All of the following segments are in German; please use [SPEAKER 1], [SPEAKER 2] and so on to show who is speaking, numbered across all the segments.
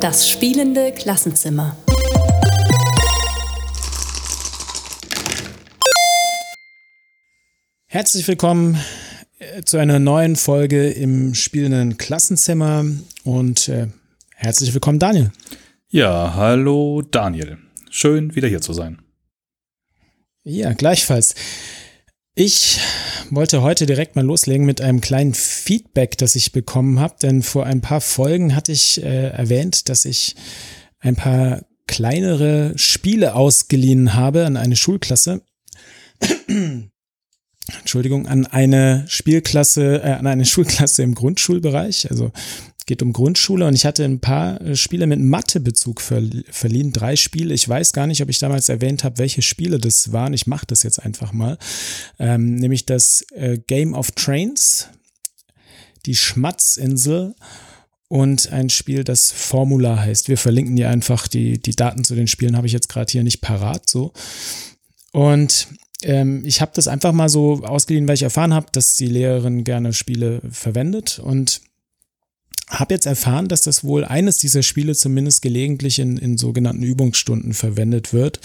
[SPEAKER 1] Das spielende Klassenzimmer.
[SPEAKER 2] Herzlich willkommen äh, zu einer neuen Folge im spielenden Klassenzimmer und äh, herzlich willkommen, Daniel.
[SPEAKER 3] Ja, hallo Daniel. Schön, wieder hier zu sein.
[SPEAKER 2] Ja, gleichfalls. Ich wollte heute direkt mal loslegen mit einem kleinen Feedback, das ich bekommen habe, denn vor ein paar Folgen hatte ich äh, erwähnt, dass ich ein paar kleinere Spiele ausgeliehen habe an eine Schulklasse. Entschuldigung, an eine Spielklasse, äh, an eine Schulklasse im Grundschulbereich. Also geht um Grundschule und ich hatte ein paar äh, Spiele mit Mathebezug verliehen, drei Spiele. Ich weiß gar nicht, ob ich damals erwähnt habe, welche Spiele das waren. Ich mache das jetzt einfach mal. Ähm, nämlich das äh, Game of Trains, die Schmatzinsel und ein Spiel, das Formula heißt. Wir verlinken dir einfach die, die Daten zu den Spielen, habe ich jetzt gerade hier nicht parat so. Und ähm, ich habe das einfach mal so ausgeliehen, weil ich erfahren habe, dass die Lehrerin gerne Spiele verwendet und habe jetzt erfahren, dass das wohl eines dieser Spiele zumindest gelegentlich in, in sogenannten Übungsstunden verwendet wird.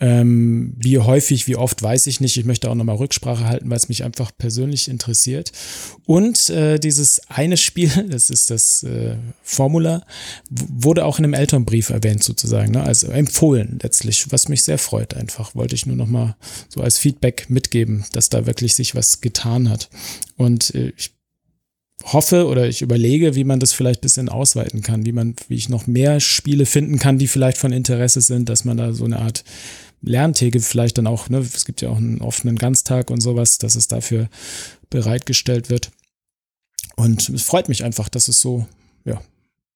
[SPEAKER 2] Ähm, wie häufig, wie oft, weiß ich nicht. Ich möchte auch nochmal Rücksprache halten, weil es mich einfach persönlich interessiert. Und äh, dieses eine Spiel, das ist das äh, Formula, wurde auch in einem Elternbrief erwähnt sozusagen, ne? also empfohlen letztlich, was mich sehr freut einfach. Wollte ich nur nochmal so als Feedback mitgeben, dass da wirklich sich was getan hat. Und äh, ich hoffe oder ich überlege, wie man das vielleicht ein bisschen ausweiten kann, wie man, wie ich noch mehr Spiele finden kann, die vielleicht von Interesse sind, dass man da so eine Art Lerntheke vielleicht dann auch, ne, es gibt ja auch einen offenen Ganztag und sowas, dass es dafür bereitgestellt wird. Und es freut mich einfach, dass es so, ja,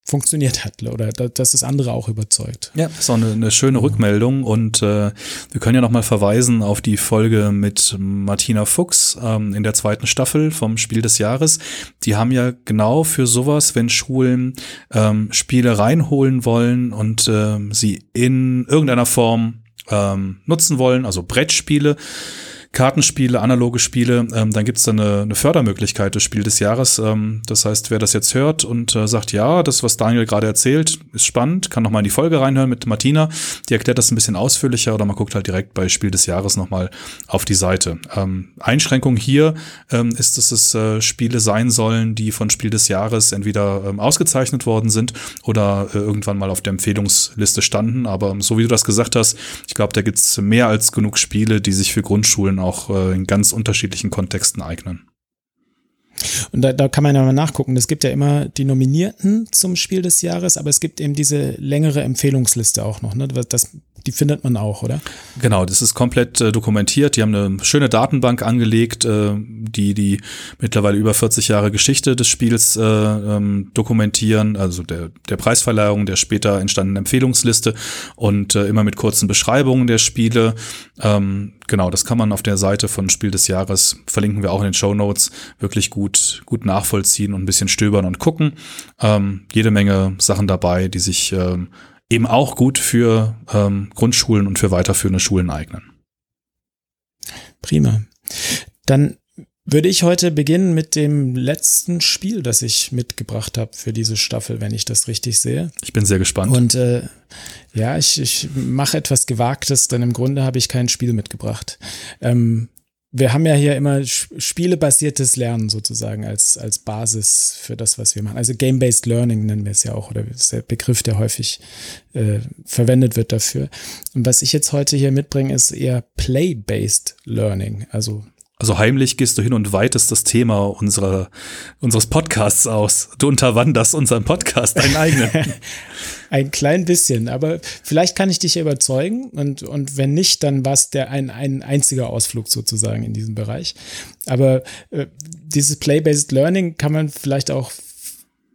[SPEAKER 2] funktioniert hat oder dass es andere auch überzeugt.
[SPEAKER 3] Ja, ist auch eine, eine schöne Rückmeldung und äh, wir können ja nochmal verweisen auf die Folge mit Martina Fuchs ähm, in der zweiten Staffel vom Spiel des Jahres. Die haben ja genau für sowas, wenn Schulen ähm, Spiele reinholen wollen und ähm, sie in irgendeiner Form ähm, nutzen wollen, also Brettspiele, Kartenspiele, analoge Spiele, ähm, dann gibt es da eine, eine Fördermöglichkeit des Spiel des Jahres. Ähm, das heißt, wer das jetzt hört und äh, sagt, ja, das, was Daniel gerade erzählt, ist spannend, kann noch mal in die Folge reinhören mit Martina. Die erklärt das ein bisschen ausführlicher oder man guckt halt direkt bei Spiel des Jahres noch mal auf die Seite. Ähm, Einschränkung hier ähm, ist, dass es äh, Spiele sein sollen, die von Spiel des Jahres entweder ähm, ausgezeichnet worden sind oder äh, irgendwann mal auf der Empfehlungsliste standen. Aber so wie du das gesagt hast, ich glaube, da gibt's mehr als genug Spiele, die sich für Grundschulen auch äh, in ganz unterschiedlichen Kontexten eignen.
[SPEAKER 2] Und da, da kann man ja mal nachgucken. Es gibt ja immer die Nominierten zum Spiel des Jahres, aber es gibt eben diese längere Empfehlungsliste auch noch. Ne? Das die findet man auch, oder?
[SPEAKER 3] Genau, das ist komplett äh, dokumentiert. Die haben eine schöne Datenbank angelegt, äh, die die mittlerweile über 40 Jahre Geschichte des Spiels äh, ähm, dokumentieren, also der, der Preisverleihung, der später entstandenen Empfehlungsliste und äh, immer mit kurzen Beschreibungen der Spiele. Ähm, genau, das kann man auf der Seite von Spiel des Jahres, verlinken wir auch in den Show Notes, wirklich gut, gut nachvollziehen und ein bisschen stöbern und gucken. Ähm, jede Menge Sachen dabei, die sich ähm, eben auch gut für ähm, Grundschulen und für weiterführende Schulen eignen.
[SPEAKER 2] Prima. Dann würde ich heute beginnen mit dem letzten Spiel, das ich mitgebracht habe für diese Staffel, wenn ich das richtig sehe.
[SPEAKER 3] Ich bin sehr gespannt.
[SPEAKER 2] Und äh, ja, ich, ich mache etwas Gewagtes, denn im Grunde habe ich kein Spiel mitgebracht. Ähm, wir haben ja hier immer spielebasiertes Lernen sozusagen als, als Basis für das, was wir machen. Also Game-Based Learning nennen wir es ja auch, oder ist der Begriff, der häufig äh, verwendet wird dafür. Und was ich jetzt heute hier mitbringe, ist eher Play-Based Learning. Also
[SPEAKER 3] also heimlich gehst du hin und weitest das Thema unserer, unseres Podcasts aus. Du unterwanderst unseren Podcast, deinen eigenen.
[SPEAKER 2] ein klein bisschen, aber vielleicht kann ich dich überzeugen und, und wenn nicht, dann war es der ein, ein einziger Ausflug sozusagen in diesem Bereich. Aber äh, dieses Play-Based Learning kann man vielleicht auch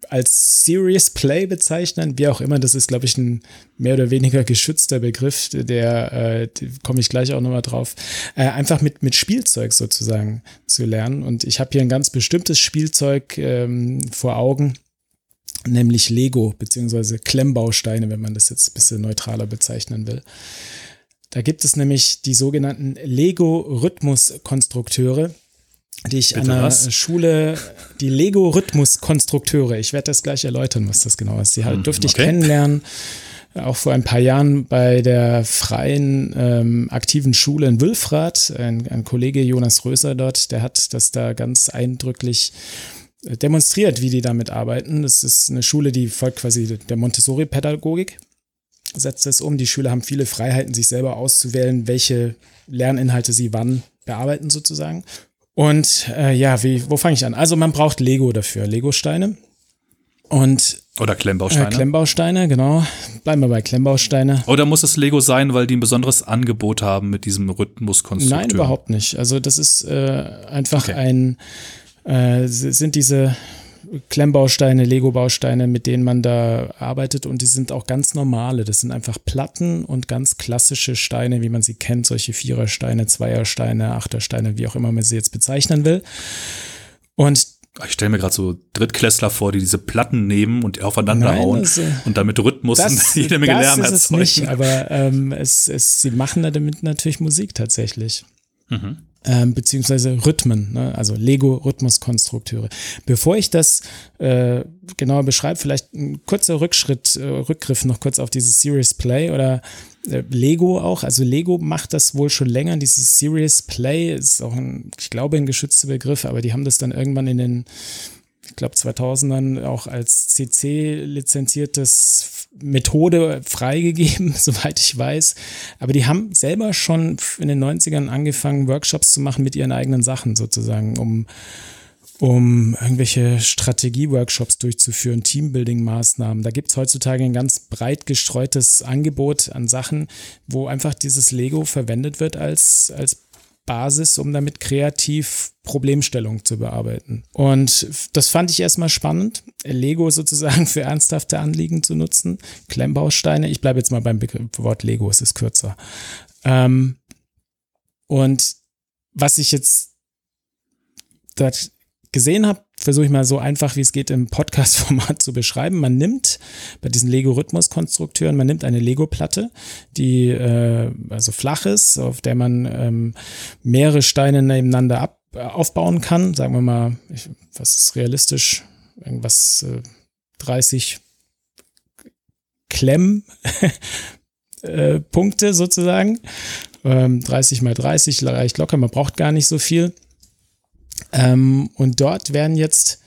[SPEAKER 2] als Serious Play bezeichnen, wie auch immer. Das ist, glaube ich, ein mehr oder weniger geschützter Begriff, der äh, komme ich gleich auch nochmal drauf. Äh, einfach mit, mit Spielzeug sozusagen zu lernen. Und ich habe hier ein ganz bestimmtes Spielzeug ähm, vor Augen, nämlich Lego, beziehungsweise Klemmbausteine, wenn man das jetzt ein bisschen neutraler bezeichnen will. Da gibt es nämlich die sogenannten Lego-Rhythmus-Konstrukteure die ich
[SPEAKER 3] Bitte
[SPEAKER 2] an der
[SPEAKER 3] was?
[SPEAKER 2] Schule, die Lego-Rhythmus-Konstrukteure, ich werde das gleich erläutern, was das genau ist. Die halt, durfte ich
[SPEAKER 3] okay.
[SPEAKER 2] kennenlernen, auch vor ein paar Jahren bei der freien ähm, aktiven Schule in Wülfrath. Ein, ein Kollege Jonas Röser dort, der hat das da ganz eindrücklich äh, demonstriert, wie die damit arbeiten. Das ist eine Schule, die folgt quasi der Montessori-Pädagogik setzt es um. Die Schüler haben viele Freiheiten, sich selber auszuwählen, welche Lerninhalte sie wann bearbeiten sozusagen. Und äh, ja, wie, wo fange ich an? Also man braucht Lego dafür, Lego-Steine. Und
[SPEAKER 3] Oder
[SPEAKER 2] äh,
[SPEAKER 3] Klemmbausteine.
[SPEAKER 2] Klemmbausteine, genau. Bleiben wir bei Klemmbausteine.
[SPEAKER 3] Oder muss es Lego sein, weil die ein besonderes Angebot haben mit diesem Rhythmuskonstrukteur?
[SPEAKER 2] Nein, überhaupt nicht. Also das ist äh, einfach
[SPEAKER 3] Okay.
[SPEAKER 2] ein, äh, sind diese Klemmbausteine, Lego-Bausteine, mit denen man da arbeitet und die sind auch ganz normale. Das sind einfach Platten und ganz klassische Steine, wie man sie kennt, solche Vierersteine, Zweiersteine, Achtersteine, wie auch immer man sie jetzt bezeichnen will. Und
[SPEAKER 3] Ich stelle mir gerade so Drittklässler vor, die diese Platten nehmen und aufeinander
[SPEAKER 2] Nein,
[SPEAKER 3] hauen
[SPEAKER 2] äh,
[SPEAKER 3] und damit Rhythmus
[SPEAKER 2] das,
[SPEAKER 3] und jede Menge
[SPEAKER 2] das
[SPEAKER 3] Lärm
[SPEAKER 2] ist es nicht,
[SPEAKER 3] erzeugen.
[SPEAKER 2] aber ähm, es, es, sie machen damit natürlich Musik tatsächlich.
[SPEAKER 3] Mhm.
[SPEAKER 2] Ähm, beziehungsweise Rhythmen, ne? also Lego-Rhythmuskonstrukteure. Bevor ich das äh, genauer beschreibe, vielleicht ein kurzer Rückschritt, äh, Rückgriff noch kurz auf dieses Serious Play oder äh, Lego auch. Also Lego macht das wohl schon länger. Dieses Serious Play ist auch ein, ich glaube, ein geschützter Begriff, aber die haben das dann irgendwann in den ich glaube 2000ern auch als CC lizenziertes Methode freigegeben, soweit ich weiß. Aber die haben selber schon in den 90ern angefangen, Workshops zu machen mit ihren eigenen Sachen sozusagen, um, um irgendwelche Strategie-Workshops durchzuführen, Teambuilding-Maßnahmen. Da gibt es heutzutage ein ganz breit gestreutes Angebot an Sachen, wo einfach dieses Lego verwendet wird als, als Basis, um damit kreativ Problemstellungen zu bearbeiten. Und das fand ich erstmal spannend, Lego sozusagen für ernsthafte Anliegen zu nutzen. Klemmbausteine, ich bleibe jetzt mal beim Begriff, Wort Lego, es ist kürzer. Ähm, und was ich jetzt dort gesehen habe, versuche ich mal so einfach wie es geht im Podcast-Format zu beschreiben. Man nimmt bei diesen Lego-Rhythmus-Konstrukteuren, man nimmt eine Lego-Platte, die äh, also flach ist, auf der man ähm, mehrere Steine nebeneinander ab, äh, aufbauen kann. Sagen wir mal, ich, was ist realistisch? Irgendwas äh, 30 Klemm. äh, Punkte sozusagen. Ähm, 30 mal 30 reicht locker, man braucht gar nicht so viel. Ähm, und dort werden jetzt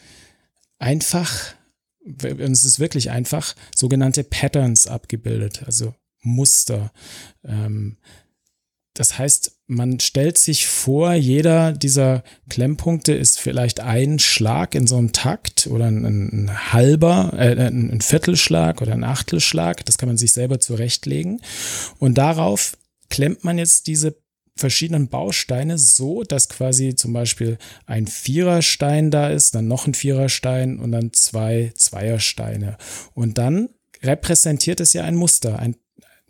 [SPEAKER 2] einfach, und es ist wirklich einfach, sogenannte Patterns abgebildet, also Muster. Ähm, das heißt, man stellt sich vor, jeder dieser Klemmpunkte ist vielleicht ein Schlag in so einem Takt oder ein, ein halber, äh, ein, ein Viertelschlag oder ein Achtelschlag. Das kann man sich selber zurechtlegen. Und darauf klemmt man jetzt diese verschiedenen Bausteine so, dass quasi zum Beispiel ein Viererstein da ist, dann noch ein Viererstein und dann zwei Zweiersteine. Und dann repräsentiert es ja ein Muster, ein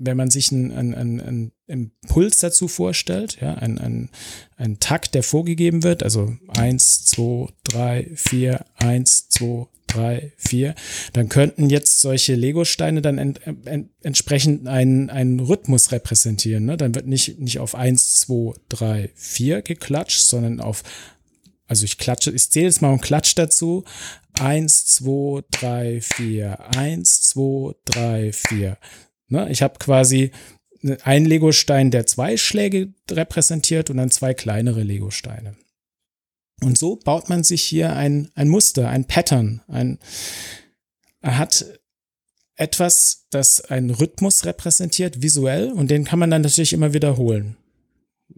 [SPEAKER 2] wenn man sich einen, einen, einen, einen Impuls dazu vorstellt, ja, ein, ein, ein Takt, der vorgegeben wird, also eins, zwei, drei, vier, eins, zwei, drei, vier, dann könnten jetzt solche Lego-Steine dann ent, ent, entsprechend einen, einen Rhythmus repräsentieren. Ne? Dann wird nicht, nicht auf eins, zwei, drei, vier geklatscht, sondern auf also ich klatsche, ich zähle jetzt mal und klatsch dazu. Eins, zwei, drei, vier. Eins, zwei, drei, vier. Ne? Ich habe quasi einen Legostein, der zwei Schläge repräsentiert und dann zwei kleinere Legosteine. Und so baut man sich hier ein, ein Muster, ein Pattern. Ein, er hat etwas, das einen Rhythmus repräsentiert, visuell, und den kann man dann natürlich immer wiederholen.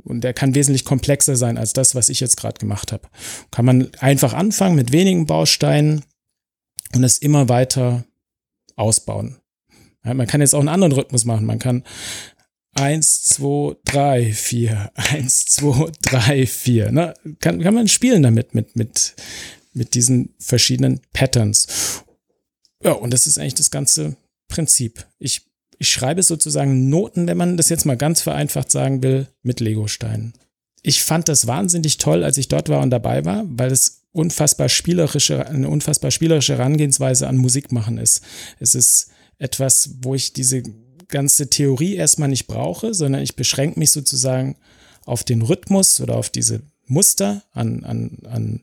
[SPEAKER 2] Und der kann wesentlich komplexer sein als das, was ich jetzt gerade gemacht habe. Kann man einfach anfangen mit wenigen Bausteinen und es immer weiter ausbauen. Man kann jetzt auch einen anderen Rhythmus machen. Man kann eins, zwei, drei, vier, eins, zwei, drei, vier. Ne? Kann, kann man spielen damit, mit, mit, mit diesen verschiedenen Patterns. Ja, und das ist eigentlich das ganze Prinzip. Ich, ich schreibe sozusagen Noten, wenn man das jetzt mal ganz vereinfacht sagen will, mit Legosteinen. Ich fand das wahnsinnig toll, als ich dort war und dabei war, weil es unfassbar spielerische, eine unfassbar spielerische Herangehensweise an Musik machen ist. Es ist etwas, wo ich diese ganze Theorie erstmal nicht brauche, sondern ich beschränke mich sozusagen auf den Rhythmus oder auf diese Muster, an, an, an,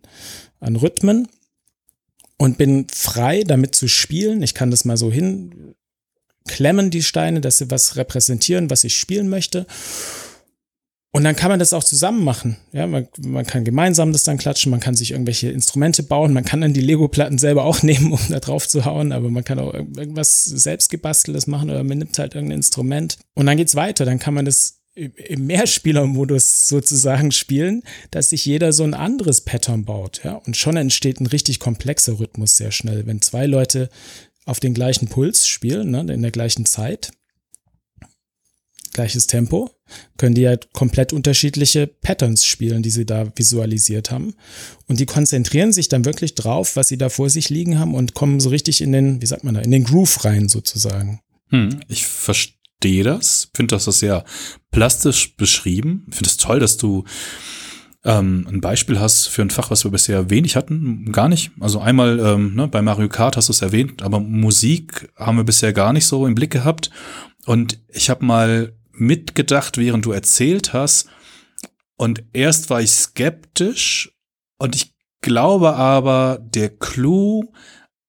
[SPEAKER 2] an Rhythmen und bin frei damit zu spielen. Ich kann das mal so hinklemmen, die Steine, dass sie was repräsentieren, was ich spielen möchte. Und dann kann man das auch zusammen machen. Ja, man, man kann gemeinsam das dann klatschen, man kann sich irgendwelche Instrumente bauen, man kann dann die Lego-Platten selber auch nehmen, um da drauf zu hauen, aber man kann auch irgendwas selbstgebasteltes machen oder man nimmt halt irgendein Instrument. Und dann geht's weiter, dann kann man das im Mehrspielermodus sozusagen spielen, dass sich jeder so ein anderes Pattern baut, ja. Und schon entsteht ein richtig komplexer Rhythmus sehr schnell, wenn zwei Leute auf den gleichen Puls spielen, ne, in der gleichen Zeit gleiches Tempo, können die halt komplett unterschiedliche Patterns spielen, die sie da visualisiert haben. Und die konzentrieren sich dann wirklich drauf, was sie da vor sich liegen haben und kommen so richtig in den, wie sagt man da, in den Groove rein sozusagen.
[SPEAKER 3] Hm, ich verstehe das, finde das sehr plastisch beschrieben. Ich finde es toll, dass du ähm, ein Beispiel hast für ein Fach, was wir bisher wenig hatten, gar nicht. Also einmal ähm, ne, bei Mario Kart hast du es erwähnt, aber Musik haben wir bisher gar nicht so im Blick gehabt. Und ich habe mal mitgedacht, während du erzählt hast. Und erst war ich skeptisch und ich glaube aber, der Clou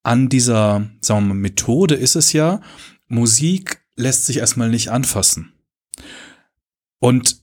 [SPEAKER 3] an dieser, sagen wir mal, Methode ist es ja, Musik lässt sich erstmal nicht anfassen. Und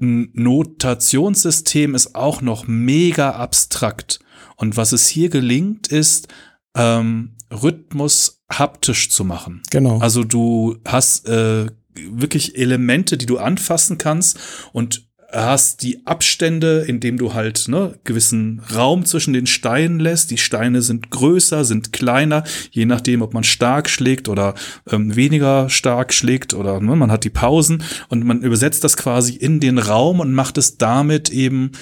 [SPEAKER 3] ein Notationssystem ist auch noch mega abstrakt. Und was es hier gelingt, ist, ähm, Rhythmus haptisch zu machen.
[SPEAKER 2] Genau.
[SPEAKER 3] Also du hast äh, wirklich Elemente, die du anfassen kannst und hast die Abstände, indem du halt ne, gewissen Raum zwischen den Steinen lässt. Die Steine sind größer, sind kleiner, je nachdem, ob man stark schlägt oder ähm, weniger stark schlägt oder ne, man hat die Pausen und man übersetzt das quasi in den Raum und macht es damit eben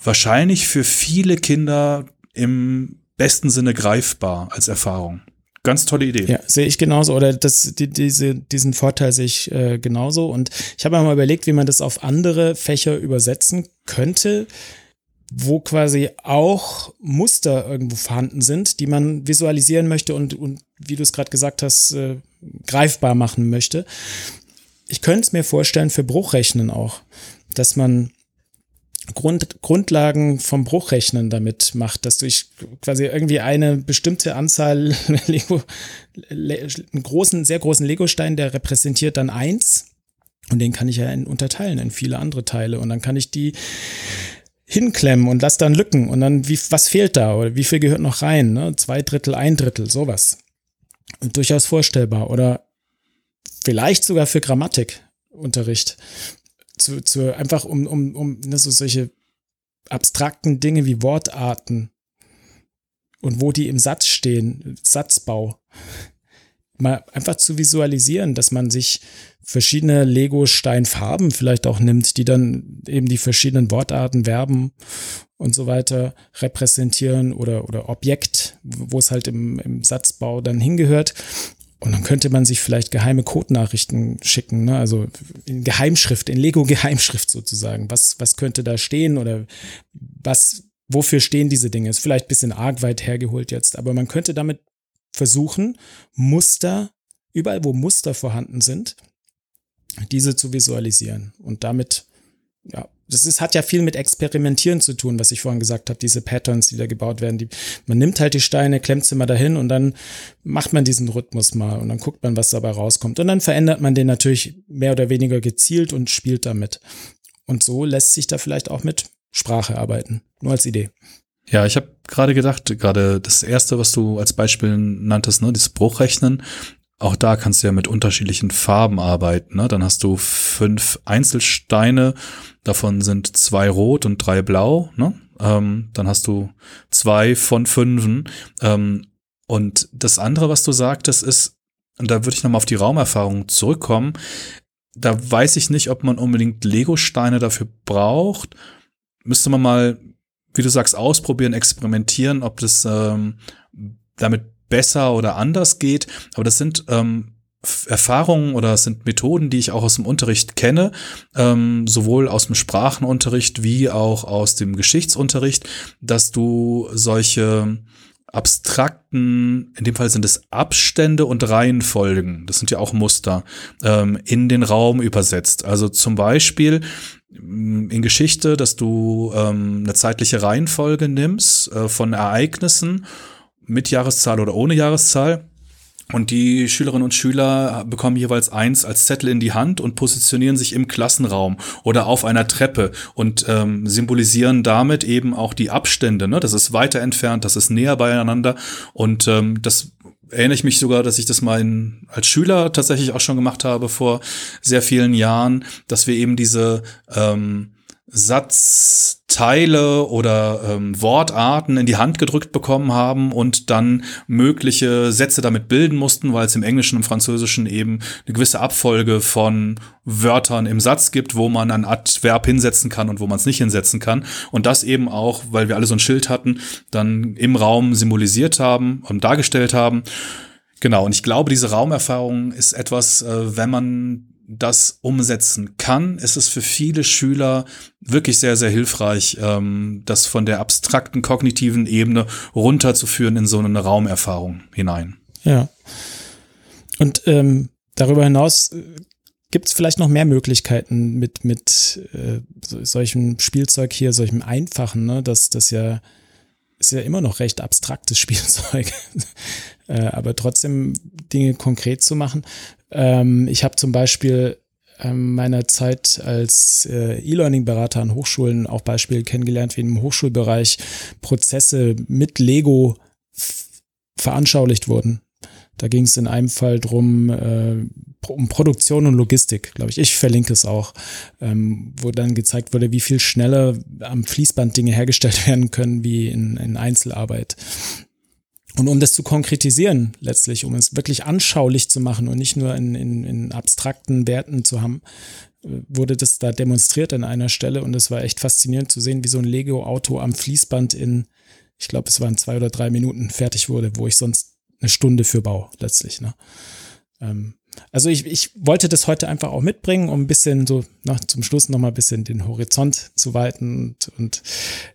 [SPEAKER 3] wahrscheinlich für viele Kinder im besten Sinne greifbar als Erfahrung. Ganz tolle Idee.
[SPEAKER 2] Ja, sehe ich genauso. Oder das, die, diese, diesen Vorteil sehe ich äh, genauso. Und ich habe mal überlegt, wie man das auf andere Fächer übersetzen könnte, wo quasi auch Muster irgendwo vorhanden sind, die man visualisieren möchte und, und wie du es gerade gesagt hast, äh, greifbar machen möchte. Ich könnte es mir vorstellen für Bruchrechnen auch, dass man Grund, Grundlagen vom Bruchrechnen damit macht, dass du quasi irgendwie eine bestimmte Anzahl Lego, einen großen, sehr großen Lego-Stein, der repräsentiert dann eins. Und den kann ich ja in, unterteilen in viele andere Teile. Und dann kann ich die hinklemmen und lass dann Lücken. Und dann, wie, was fehlt da? Oder wie viel gehört noch rein? Ne? Zwei Drittel, ein Drittel, sowas. Und durchaus vorstellbar. Oder vielleicht sogar für Grammatikunterricht zu, zu einfach um, um, um ne, so solche abstrakten Dinge wie Wortarten und wo die im Satz stehen, Satzbau, mal einfach zu visualisieren, dass man sich verschiedene Lego-Steinfarben vielleicht auch nimmt, die dann eben die verschiedenen Wortarten, Verben und so weiter repräsentieren oder, oder Objekt, wo es halt im, im Satzbau dann hingehört und dann könnte man sich vielleicht geheime Codenachrichten schicken, ne? also in Geheimschrift, in Lego-Geheimschrift sozusagen. Was, was könnte da stehen oder was, wofür stehen diese Dinge? Ist vielleicht ein bisschen arg weit hergeholt jetzt, aber man könnte damit versuchen, Muster, überall wo Muster vorhanden sind, diese zu visualisieren und damit ja, das ist, hat ja viel mit Experimentieren zu tun, was ich vorhin gesagt habe, diese Patterns, die da gebaut werden. Die, man nimmt halt die Steine, klemmt sie mal dahin und dann macht man diesen Rhythmus mal und dann guckt man, was dabei rauskommt. Und dann verändert man den natürlich mehr oder weniger gezielt und spielt damit. Und so lässt sich da vielleicht auch mit Sprache arbeiten. Nur als Idee.
[SPEAKER 3] Ja, ich habe gerade gedacht, gerade das erste, was du als Beispiel nanntest, ne, dieses Bruchrechnen, auch da kannst du ja mit unterschiedlichen Farben arbeiten. Ne? Dann hast du fünf Einzelsteine, davon sind zwei rot und drei blau. Ne? Ähm, dann hast du zwei von fünfen. Ähm, und das andere, was du sagtest, ist, und da würde ich nochmal auf die Raumerfahrung zurückkommen, da weiß ich nicht, ob man unbedingt Lego-Steine dafür braucht. Müsste man mal, wie du sagst, ausprobieren, experimentieren, ob das ähm, damit besser oder anders geht. Aber das sind ähm, Erfahrungen oder es sind Methoden, die ich auch aus dem Unterricht kenne, ähm, sowohl aus dem Sprachenunterricht wie auch aus dem Geschichtsunterricht, dass du solche abstrakten, in dem Fall sind es Abstände und Reihenfolgen, das sind ja auch Muster, ähm, in den Raum übersetzt. Also zum Beispiel, mm, in Geschichte, dass du ähm, eine zeitliche Reihenfolge nimmst äh, von Ereignissen mit Jahreszahl oder ohne Jahreszahl und die Schülerinnen und Schüler bekommen jeweils eins als Zettel in die Hand und positionieren sich im Klassenraum oder auf einer Treppe und ähm, symbolisieren damit eben auch die Abstände. Ne? Das ist weiter entfernt, das ist näher beieinander. Und ähm, das erinnere ich mich sogar, dass ich das mal in, als Schüler tatsächlich auch schon gemacht habe vor sehr vielen Jahren, dass wir eben diese ähm, Satzteile oder ähm, Wortarten in die Hand gedrückt bekommen haben und dann mögliche Sätze damit bilden mussten, weil es im Englischen und Französischen eben eine gewisse Abfolge von Wörtern im Satz gibt, wo man ein Adverb hinsetzen kann und wo man es nicht hinsetzen kann. Und das eben auch, weil wir alle so ein Schild hatten, dann im Raum symbolisiert haben und dargestellt haben. Genau, und ich glaube, diese Raumerfahrung ist etwas, äh, wenn man das umsetzen kann, ist es für viele Schüler wirklich sehr, sehr hilfreich, ähm, das von der abstrakten kognitiven Ebene runterzuführen in so eine Raumerfahrung hinein.
[SPEAKER 2] Ja. Und ähm, darüber hinaus äh, gibt es vielleicht noch mehr Möglichkeiten mit, mit äh, so, solchem Spielzeug hier, solchem einfachen, ne? Das, das ja ist ja immer noch recht abstraktes Spielzeug. äh, aber trotzdem Dinge konkret zu machen. Ähm, ich habe zum Beispiel ähm, meiner Zeit als äh, E-Learning-Berater an Hochschulen auch Beispiele kennengelernt, wie im Hochschulbereich Prozesse mit Lego veranschaulicht wurden. Da ging es in einem Fall drum äh, um Produktion und Logistik, glaube ich. Ich verlinke es auch, ähm, wo dann gezeigt wurde, wie viel schneller am Fließband Dinge hergestellt werden können wie in, in Einzelarbeit. Und um das zu konkretisieren, letztlich, um es wirklich anschaulich zu machen und nicht nur in, in, in abstrakten Werten zu haben, wurde das da demonstriert an einer Stelle und es war echt faszinierend zu sehen, wie so ein Lego-Auto am Fließband in, ich glaube, es waren zwei oder drei Minuten fertig wurde, wo ich sonst eine Stunde für baue, letztlich. Ne? Ähm, also ich, ich wollte das heute einfach auch mitbringen, um ein bisschen so na, zum Schluss nochmal ein bisschen den Horizont zu weiten und, und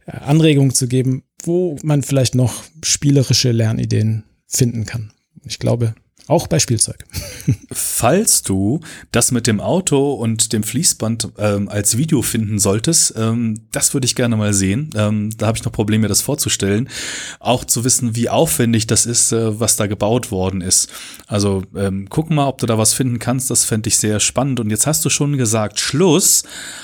[SPEAKER 2] äh, Anregungen zu geben, wo man vielleicht noch spielerische Lernideen finden kann. Ich glaube, auch bei Spielzeug.
[SPEAKER 3] Falls du das mit dem Auto und dem Fließband ähm, als Video finden solltest, ähm, das würde ich gerne mal sehen. Ähm, da habe ich noch Probleme, mir das vorzustellen. Auch zu wissen, wie aufwendig das ist, äh, was da gebaut worden ist. Also ähm, guck mal, ob du da was finden kannst. Das fände ich sehr spannend. Und jetzt hast du schon gesagt, Schluss.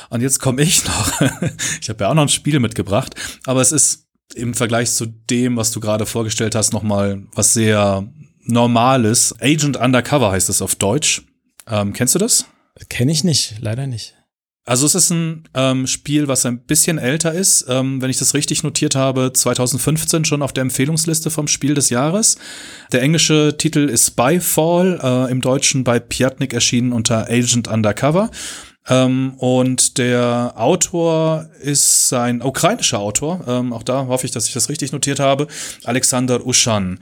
[SPEAKER 3] Und jetzt komme ich noch. ich habe ja auch noch ein Spiel mitgebracht. Aber es ist im Vergleich zu dem, was du gerade vorgestellt hast, nochmal was sehr normales. Agent Undercover heißt es auf Deutsch. Ähm, kennst du das?
[SPEAKER 2] Kenne ich nicht, leider nicht.
[SPEAKER 3] Also es ist ein ähm, Spiel, was ein bisschen älter ist, ähm, wenn ich das richtig notiert habe, 2015 schon auf der Empfehlungsliste vom Spiel des Jahres. Der englische Titel ist Spyfall, äh, im Deutschen bei Piatnik erschienen unter Agent Undercover. Ähm, und der Autor ist ein ukrainischer Autor, ähm, auch da hoffe ich, dass ich das richtig notiert habe, Alexander Uschan.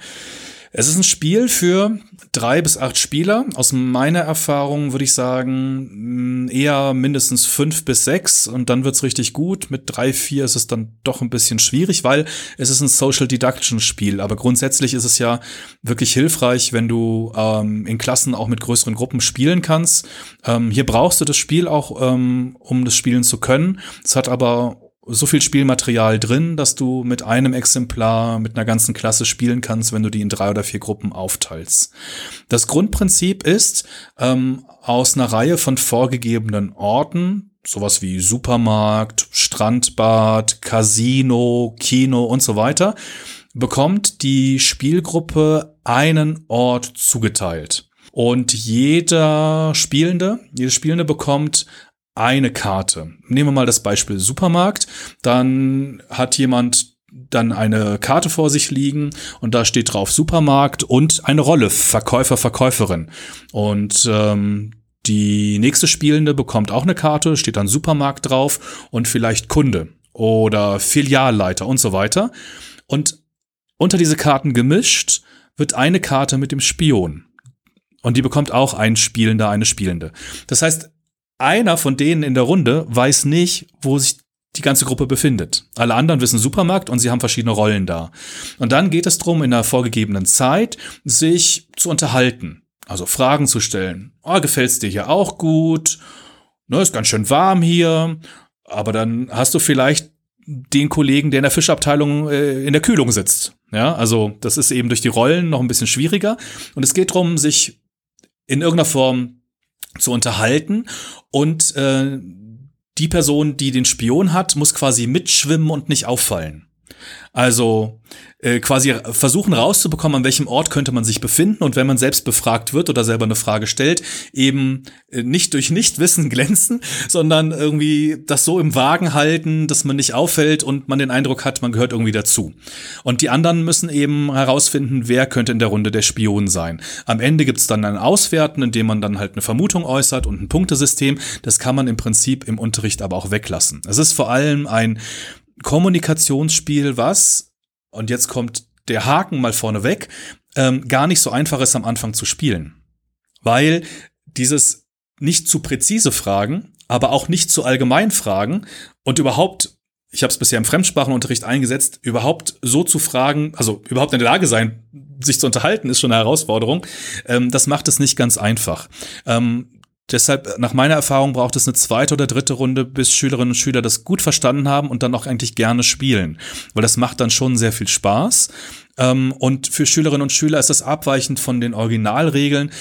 [SPEAKER 3] Es ist ein Spiel für drei bis acht Spieler. Aus meiner Erfahrung würde ich sagen, mm, eher mindestens fünf bis sechs und dann wird's richtig gut. Mit drei, vier ist es dann doch ein bisschen schwierig, weil es ist ein Social Deduction Spiel. Aber grundsätzlich ist es ja wirklich hilfreich, wenn du ähm, in Klassen auch mit größeren Gruppen spielen kannst. Ähm, hier brauchst du das Spiel auch, ähm, um das spielen zu können. Es hat aber so viel Spielmaterial drin, dass du mit einem Exemplar mit einer ganzen Klasse spielen kannst, wenn du die in drei oder vier Gruppen aufteilst. Das Grundprinzip ist, ähm, aus einer Reihe von vorgegebenen Orten, sowas wie Supermarkt, Strandbad, Casino, Kino und so weiter, bekommt die Spielgruppe einen Ort zugeteilt. Und jeder Spielende, jede Spielende bekommt eine Karte. Nehmen wir mal das Beispiel Supermarkt. Dann hat jemand dann eine Karte vor sich liegen und da steht drauf Supermarkt und eine Rolle Verkäufer, Verkäuferin. Und ähm, die nächste Spielende bekommt auch eine Karte, steht dann Supermarkt drauf und vielleicht Kunde oder Filialleiter und so weiter. Und unter diese Karten gemischt wird eine Karte mit dem Spion. Und die bekommt auch ein Spielender, eine Spielende. Das heißt, einer von denen in der Runde weiß nicht, wo sich die ganze Gruppe befindet. Alle anderen wissen Supermarkt und sie haben verschiedene Rollen da. Und dann geht es darum, in einer vorgegebenen Zeit sich zu unterhalten. Also Fragen zu stellen. Oh, gefällt's dir hier auch gut? ne, ist ganz schön warm hier, aber dann hast du vielleicht den Kollegen, der in der Fischabteilung äh, in der Kühlung sitzt. Ja, also das ist eben durch die Rollen noch ein bisschen schwieriger. Und es geht darum, sich in irgendeiner Form zu unterhalten und äh, die Person, die den Spion hat, muss quasi mitschwimmen und nicht auffallen. Also äh, quasi versuchen rauszubekommen, an welchem Ort könnte man sich befinden und wenn man selbst befragt wird oder selber eine Frage stellt, eben äh, nicht durch Nichtwissen glänzen, sondern irgendwie das so im Wagen halten, dass man nicht auffällt und man den Eindruck hat, man gehört irgendwie dazu. Und die anderen müssen eben herausfinden, wer könnte in der Runde der Spion sein. Am Ende gibt's dann ein Auswerten, in dem man dann halt eine Vermutung äußert und ein Punktesystem. Das kann man im Prinzip im Unterricht aber auch weglassen. Es ist vor allem ein Kommunikationsspiel, was, und jetzt kommt der Haken mal vorneweg, ähm, gar nicht so einfach ist am Anfang zu spielen. Weil dieses nicht zu präzise Fragen, aber auch nicht zu allgemein Fragen und überhaupt ich habe es bisher im Fremdsprachenunterricht eingesetzt, überhaupt so zu fragen, also überhaupt in der Lage sein, sich zu unterhalten, ist schon eine Herausforderung. Ähm, das macht es nicht ganz einfach. Ähm, Deshalb, nach meiner Erfahrung, braucht es eine zweite oder dritte Runde, bis Schülerinnen und Schüler das gut verstanden haben und dann auch eigentlich gerne spielen. Weil das macht dann schon sehr viel Spaß. Ähm, und für Schülerinnen und Schüler ist das abweichend von den Originalregeln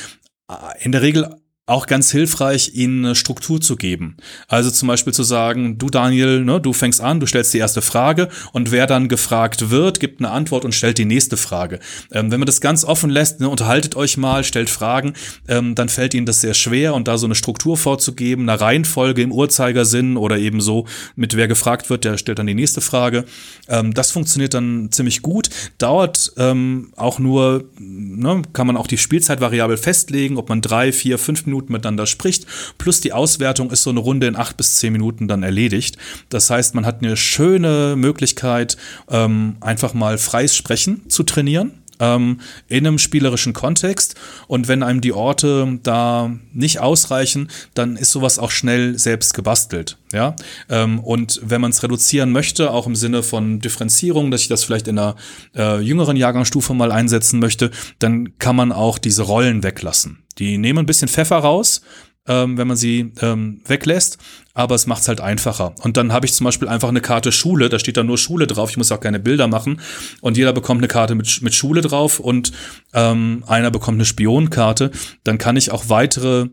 [SPEAKER 3] in der Regel auch ganz hilfreich, ihnen eine Struktur zu geben. Also zum Beispiel zu sagen, du Daniel, ne, du fängst an, du stellst die erste Frage und wer dann gefragt wird, gibt eine Antwort und stellt die nächste Frage. Ähm, wenn man das ganz offen lässt, ne, unterhaltet euch mal, stellt Fragen, ähm, dann fällt ihnen das sehr schwer und da so eine Struktur vorzugeben, eine Reihenfolge im Uhrzeigersinn oder eben so mit wer gefragt wird, der stellt dann die nächste Frage. Ähm, das funktioniert dann ziemlich gut, dauert ähm, auch nur, ne, kann man auch die Spielzeitvariable festlegen, ob man drei, vier, fünf Minuten Minuten miteinander spricht. Plus die Auswertung ist so eine Runde in acht bis zehn Minuten dann erledigt. Das heißt, man hat eine schöne Möglichkeit, ähm, einfach mal freies Sprechen zu trainieren ähm, in einem spielerischen Kontext. Und wenn einem die Orte da nicht ausreichen, dann ist sowas auch schnell selbst gebastelt. Ja? Ähm, und wenn man es reduzieren möchte, auch im Sinne von Differenzierung, dass ich das vielleicht in einer äh, jüngeren Jahrgangsstufe mal einsetzen möchte, dann kann man auch diese Rollen weglassen. Die nehmen ein bisschen Pfeffer raus, ähm, wenn man sie ähm, weglässt, aber es macht es halt einfacher. Und dann habe ich zum Beispiel einfach eine Karte Schule, da steht dann nur Schule drauf, ich muss auch keine Bilder machen und jeder bekommt eine Karte mit, mit Schule drauf und ähm, einer bekommt eine Spionkarte. Dann kann ich auch weitere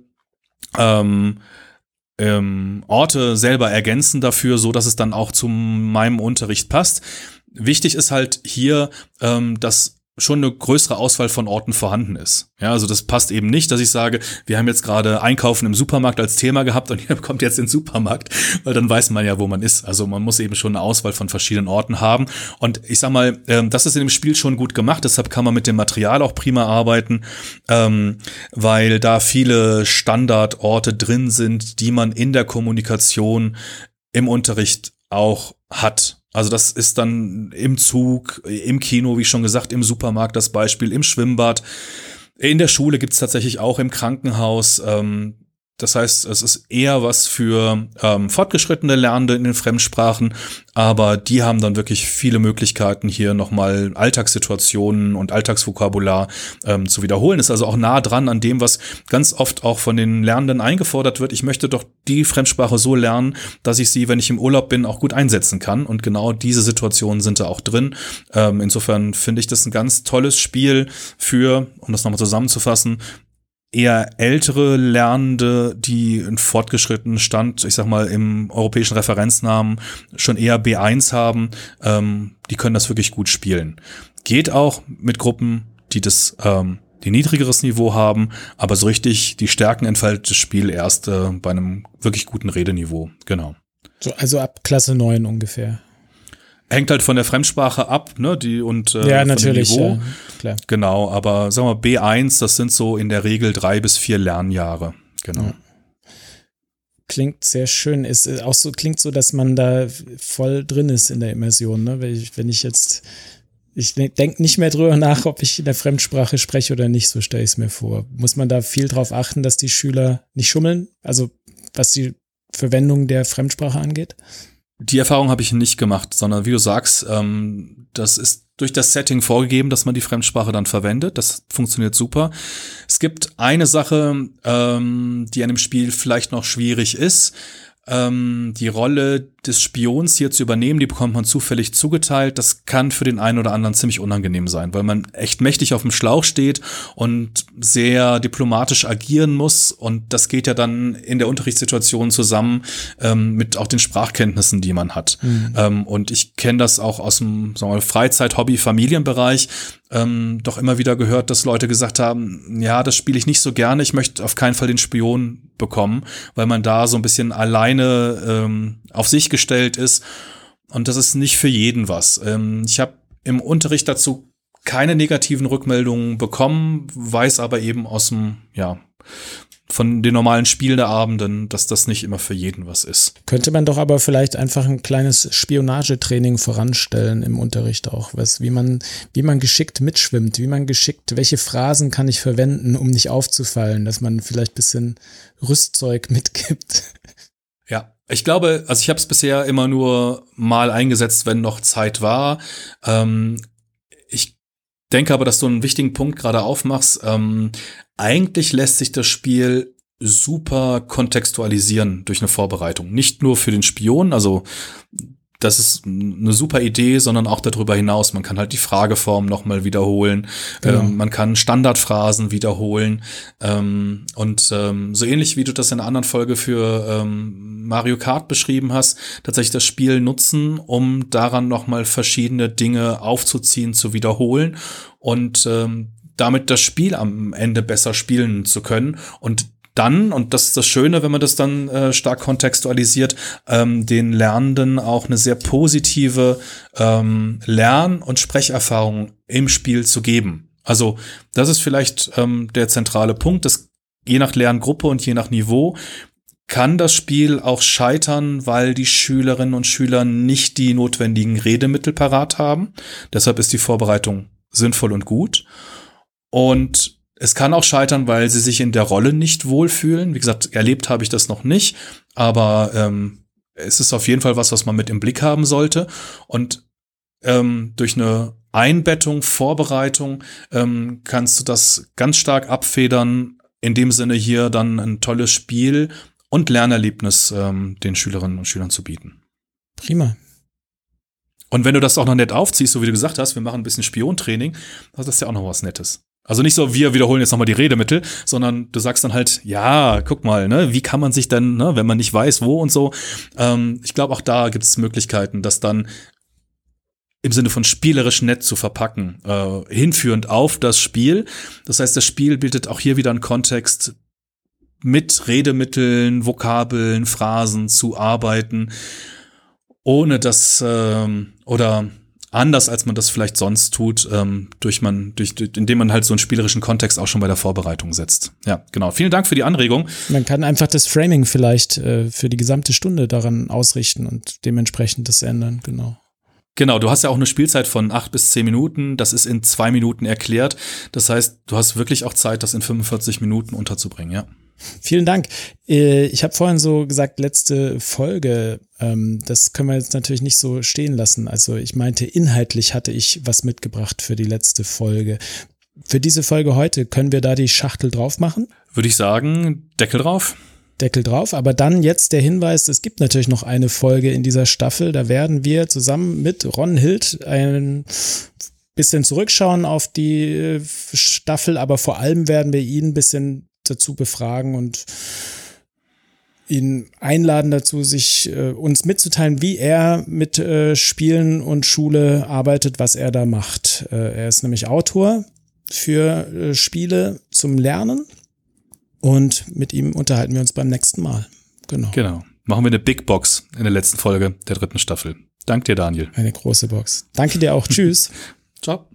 [SPEAKER 3] ähm, ähm, Orte selber ergänzen dafür, so dass es dann auch zu meinem Unterricht passt. Wichtig ist halt hier, ähm, dass schon eine größere Auswahl von Orten vorhanden ist. Ja, also das passt eben nicht, dass ich sage, wir haben jetzt gerade Einkaufen im Supermarkt als Thema gehabt und ihr kommt jetzt in den Supermarkt, weil dann weiß man ja, wo man ist. Also man muss eben schon eine Auswahl von verschiedenen Orten haben. Und ich sag mal, ähm, das ist in dem Spiel schon gut gemacht, deshalb kann man mit dem Material auch prima arbeiten, ähm, weil da viele Standardorte drin sind, die man in der Kommunikation im Unterricht auch hat. Also das ist dann im Zug, im Kino, wie schon gesagt, im Supermarkt das Beispiel, im Schwimmbad. In der Schule gibt's tatsächlich auch im Krankenhaus. Ähm, das heißt, es ist eher was für ähm, fortgeschrittene Lernende in den Fremdsprachen, aber die haben dann wirklich viele Möglichkeiten, hier nochmal Alltagssituationen und Alltagsvokabular ähm, zu wiederholen. Ist also auch nah dran an dem, was ganz oft auch von den Lernenden eingefordert wird. Ich möchte doch die Fremdsprache so lernen, dass ich sie, wenn ich im Urlaub bin, auch gut einsetzen kann. Und genau diese Situationen sind da auch drin. Ähm, insofern finde ich das ein ganz tolles Spiel für, um das nochmal zusammenzufassen, eher ältere Lernende, die einen fortgeschrittenen Stand, ich sag mal, im europäischen Referenznamen schon eher B1 haben, ähm, die können das wirklich gut spielen. Geht auch mit Gruppen, die das ähm, die niedrigeres Niveau haben, aber so richtig die Stärken entfaltet das Spiel erst äh, bei einem wirklich guten Redeniveau. Genau.
[SPEAKER 2] So, also ab Klasse 9 ungefähr.
[SPEAKER 3] Hängt halt von der Fremdsprache ab, ne? Die und äh,
[SPEAKER 2] ja, natürlich, Ja,
[SPEAKER 3] klar. Genau, aber sagen wir B1, das sind so in der Regel drei bis vier Lernjahre. Genau. Ja.
[SPEAKER 2] Klingt sehr schön. Ist auch so, klingt so, dass man da voll drin ist in der Immersion, ne? Wenn ich, wenn ich jetzt, ich denke nicht mehr drüber nach, ob ich in der Fremdsprache spreche oder nicht, so stelle ich es mir vor. Muss man da viel drauf achten, dass die Schüler nicht schummeln? Also was die Verwendung der Fremdsprache angeht?
[SPEAKER 3] Die Erfahrung habe ich nicht gemacht, sondern wie du sagst, ähm, das ist durch das Setting vorgegeben, dass man die Fremdsprache dann verwendet. Das funktioniert super. Es gibt eine Sache, ähm, die an dem Spiel vielleicht noch schwierig ist ähm, die Rolle des Spions hier zu übernehmen, die bekommt man zufällig zugeteilt. Das kann für den einen oder anderen ziemlich unangenehm sein, weil man echt mächtig auf dem Schlauch steht und sehr diplomatisch agieren muss. Und das geht ja dann in der Unterrichtssituation zusammen ähm, mit auch den Sprachkenntnissen, die man hat. Mhm. Ähm, und ich kenne das auch aus dem sagen wir, Freizeit-, Hobby-, Familienbereich. Ähm, doch immer wieder gehört, dass Leute gesagt haben, ja, das spiele ich nicht so gerne, ich möchte auf keinen Fall den Spion bekommen, weil man da so ein bisschen alleine ähm, auf sich gestellt ist. Und das ist nicht für jeden was. Ähm, ich habe im Unterricht dazu keine negativen Rückmeldungen bekommen, weiß aber eben aus dem, ja, von den normalen Spieleabenden, dass das nicht immer für jeden was ist.
[SPEAKER 2] Könnte man doch aber vielleicht einfach ein kleines Spionagetraining voranstellen im Unterricht auch, was, wie man, wie man geschickt mitschwimmt, wie man geschickt, welche Phrasen kann ich verwenden, um nicht aufzufallen, dass man vielleicht bisschen Rüstzeug mitgibt.
[SPEAKER 3] Ich glaube, also ich habe es bisher immer nur mal eingesetzt, wenn noch Zeit war. Ähm, ich denke aber, dass du einen wichtigen Punkt gerade aufmachst. Ähm, eigentlich lässt sich das Spiel super kontextualisieren durch eine Vorbereitung. Nicht nur für den Spion, also das ist eine super Idee, sondern auch darüber hinaus. Man kann halt die Frageform nochmal wiederholen. Genau. Ähm, man kann Standardphrasen wiederholen. Ähm, und ähm, so ähnlich wie du das in einer anderen Folge für ähm, Mario Kart beschrieben hast, tatsächlich das Spiel nutzen, um daran nochmal verschiedene Dinge aufzuziehen, zu wiederholen und ähm, damit das Spiel am Ende besser spielen zu können und dann, und das ist das Schöne, wenn man das dann äh, stark kontextualisiert, ähm, den Lernenden auch eine sehr positive ähm, Lern- und Sprecherfahrung im Spiel zu geben. Also das ist vielleicht ähm, der zentrale Punkt, dass je nach Lerngruppe und je nach Niveau kann das Spiel auch scheitern, weil die Schülerinnen und Schüler nicht die notwendigen Redemittel parat haben. Deshalb ist die Vorbereitung sinnvoll und gut. Und es kann auch scheitern, weil sie sich in der Rolle nicht wohlfühlen. Wie gesagt, erlebt habe ich das noch nicht, aber ähm, es ist auf jeden Fall was, was man mit im Blick haben sollte. Und ähm, durch eine Einbettung, Vorbereitung ähm, kannst du das ganz stark abfedern. In dem Sinne hier dann ein tolles Spiel und Lernerlebnis ähm, den Schülerinnen und Schülern zu bieten.
[SPEAKER 2] Prima.
[SPEAKER 3] Und wenn du das auch noch nett aufziehst, so wie du gesagt hast, wir machen ein bisschen Spiontraining, das ist ja auch noch was Nettes. Also nicht so, wir wiederholen jetzt nochmal die Redemittel, sondern du sagst dann halt, ja, guck mal, ne, wie kann man sich denn, ne, wenn man nicht weiß, wo und so. Ähm, ich glaube, auch da gibt es Möglichkeiten, das dann im Sinne von spielerisch nett zu verpacken, äh, hinführend auf das Spiel. Das heißt, das Spiel bildet auch hier wieder einen Kontext, mit Redemitteln, Vokabeln, Phrasen zu arbeiten, ohne dass ähm, oder anders als man das vielleicht sonst tut, ähm, durch man, durch, durch, indem man halt so einen spielerischen Kontext auch schon bei der Vorbereitung setzt. Ja, genau. Vielen Dank für die Anregung.
[SPEAKER 2] Man kann einfach das Framing vielleicht äh, für die gesamte Stunde daran ausrichten und dementsprechend das ändern, genau.
[SPEAKER 3] Genau, du hast ja auch eine Spielzeit von acht bis zehn Minuten. Das ist in zwei Minuten erklärt. Das heißt, du hast wirklich auch Zeit, das in 45 Minuten unterzubringen, ja.
[SPEAKER 2] Vielen Dank. Äh, ich habe vorhin so gesagt, letzte Folge. Ähm, das können wir jetzt natürlich nicht so stehen lassen. Also ich meinte, inhaltlich hatte ich was mitgebracht für die letzte Folge. Für diese Folge heute können wir da die Schachtel drauf machen?
[SPEAKER 3] Würde ich sagen, Deckel drauf.
[SPEAKER 2] Deckel drauf. Aber dann jetzt der Hinweis, es gibt natürlich noch eine Folge in dieser Staffel. Da werden wir zusammen mit Ron Hild ein bisschen zurückschauen auf die äh, Staffel, aber vor allem werden wir ihn ein bisschen dazu befragen und ihn einladen dazu, sich äh, uns mitzuteilen, wie er mit äh, Spielen und Schule arbeitet, was er da macht. Äh, er ist nämlich Autor für äh, Spiele zum Lernen und mit ihm unterhalten wir uns beim nächsten Mal.
[SPEAKER 3] Genau. Genau. Machen wir eine Big Box in der letzten Folge der dritten Staffel. Dank dir, Daniel.
[SPEAKER 2] Eine große Box. Danke dir auch. Tschüss.
[SPEAKER 3] Ciao.